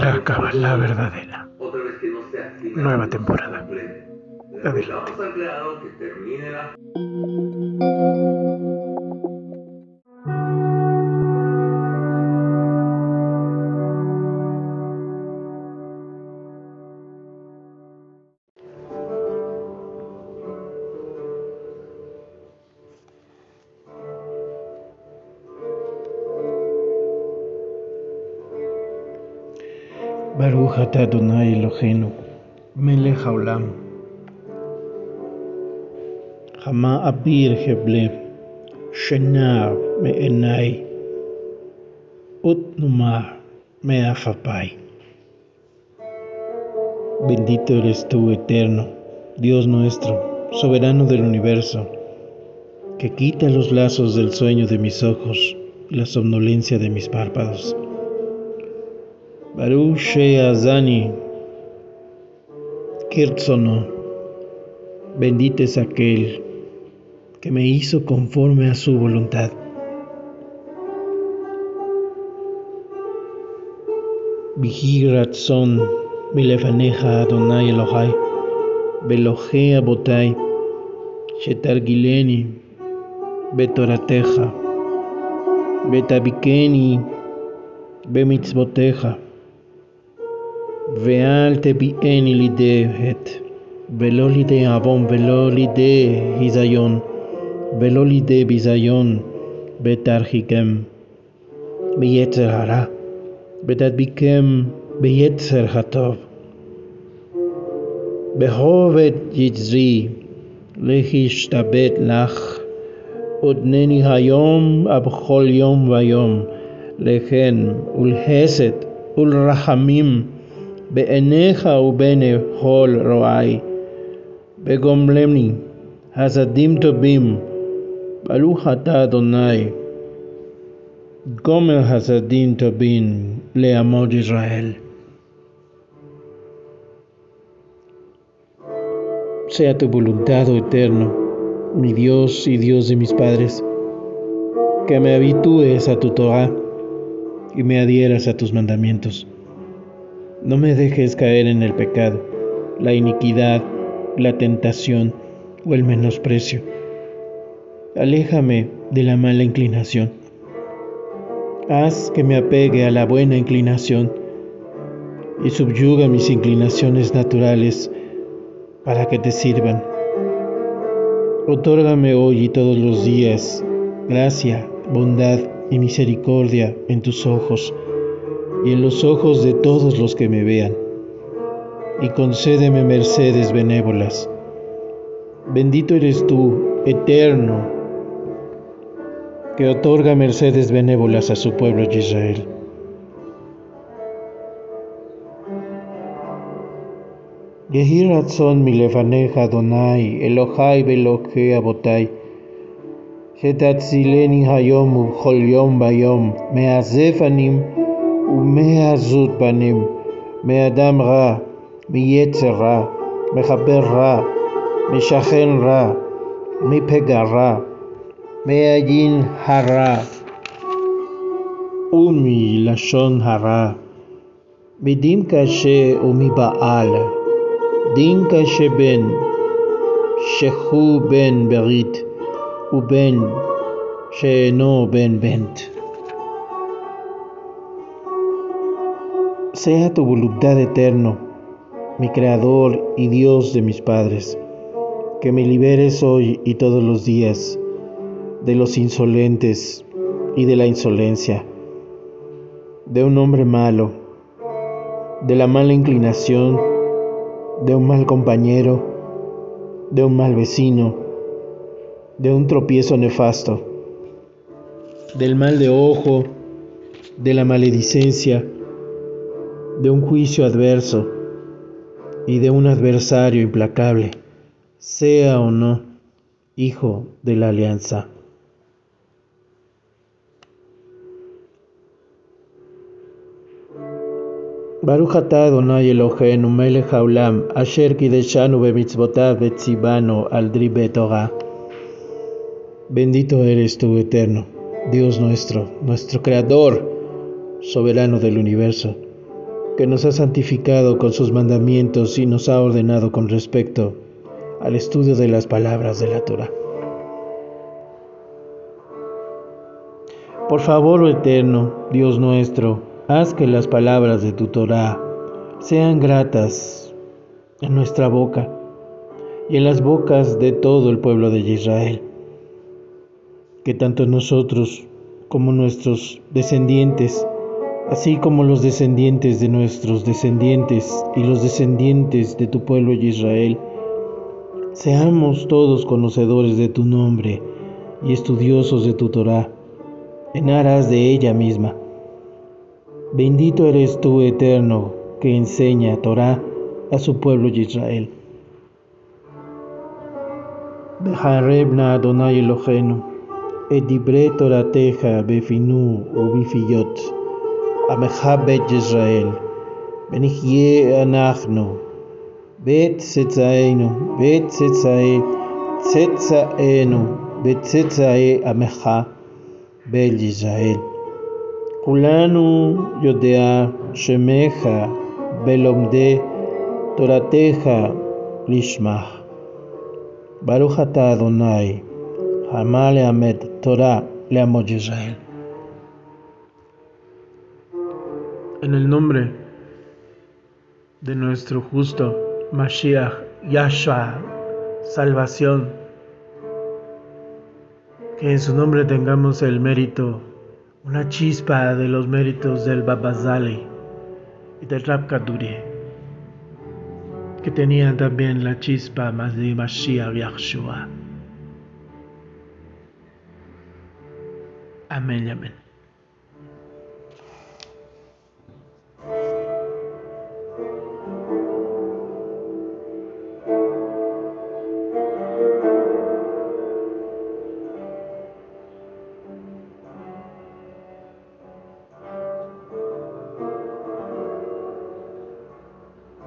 La Kabbalah verdadera. Nueva temporada. Adelante. Baruch atah Adonai Eloheinu, melech haolam. Hama abir heble, shenar me'enai, ut numar me'afapai. Bendito eres tú, eterno, Dios nuestro, soberano del universo, que quita los lazos del sueño de mis ojos y la somnolencia de mis párpados. Baruch Sheazani Kirtsono, bendito es aquel que me hizo conforme a su voluntad. Vigiratson milefaneja Adonai Elohai, Belohea Botai, Shetargileni, Betorateja, Betabikeni, Bemitzboteja. ואל תביאני לידי חטא, ולא לידי עוון, ולא לידי היזיון, ולא לידי ביזיון, ותרחיקם ביצר הרע, ותדביקם ביצר הטוב. בכובד יצרי להשתבט לך, עודנני היום ובכל יום ויום, לכן ולחסד ולרחמים בעיניך ובעיני כל רואי, בגומלני חסדים טובים, ברוך אתה אדוני, גומר חסדים טובים לעמוד Israel. Sea tu voluntad, oh eterno, mi Dios y Dios de mis padres, que me habitúes a tu Torah y me adhieras a tus mandamientos. No me dejes caer en el pecado, la iniquidad, la tentación o el menosprecio. Aléjame de la mala inclinación. Haz que me apegue a la buena inclinación y subyuga mis inclinaciones naturales para que te sirvan. Otórgame hoy y todos los días gracia, bondad y misericordia en tus ojos y en los ojos de todos los que me vean, y concédeme mercedes benévolas. Bendito eres tú, eterno, que otorga mercedes benévolas a su pueblo de Israel. Yehi ratzon milefaneja Adonai, Elohai veloje abotai, shetatzileni hayom ubchol yom bayom, meazefanim ומעזות פנים, מאדם רע, מיצר רע, מחבר רע, משכן רע, מפגע רע, מהדין הרע ומלשון הרע, מדין קשה ומבעל, דין קשה בן, שכו בן ברית, ובן שאינו בן בנט. Sea tu voluntad eterno, mi Creador y Dios de mis padres, que me liberes hoy y todos los días de los insolentes y de la insolencia, de un hombre malo, de la mala inclinación, de un mal compañero, de un mal vecino, de un tropiezo nefasto, del mal de ojo, de la maledicencia, de un juicio adverso y de un adversario implacable, sea o no hijo de la alianza. Baruch atah Adonai Eloheinu melech haolam asher kideshanu bemitzvotav betzibano al Torah. Bendito eres tú, eterno, Dios nuestro, nuestro Creador, soberano del universo que nos ha santificado con sus mandamientos y nos ha ordenado con respecto al estudio de las palabras de la Torah. Por favor, oh eterno, Dios nuestro, haz que las palabras de tu Torah sean gratas en nuestra boca y en las bocas de todo el pueblo de Israel. Que tanto nosotros como nuestros descendientes así como los descendientes de nuestros descendientes y los descendientes de tu pueblo Israel, seamos todos conocedores de tu nombre y estudiosos de tu Torah, en aras de ella misma. Bendito eres tú, eterno, que enseña Torah a su pueblo Israel. Beharebna Adonai Elohenu, edibre Torateja befinu u bifiyot. עמך בית ישראל, ונחיה אנחנו, בית צאצאינו, בית צאצאי צאצאינו, בצאצאי עמך בית ישראל. כולנו יודע שמך בלומדי תורתך לשמה. ברוך אתה אדוני, המע לאמד תורה לעמוד ישראל. En el nombre de nuestro justo Mashiach, Yahshua, salvación, que en su nombre tengamos el mérito, una chispa de los méritos del Babazali y del Rab que tenían también la chispa más de Mashiach Yahshua. Amén amén.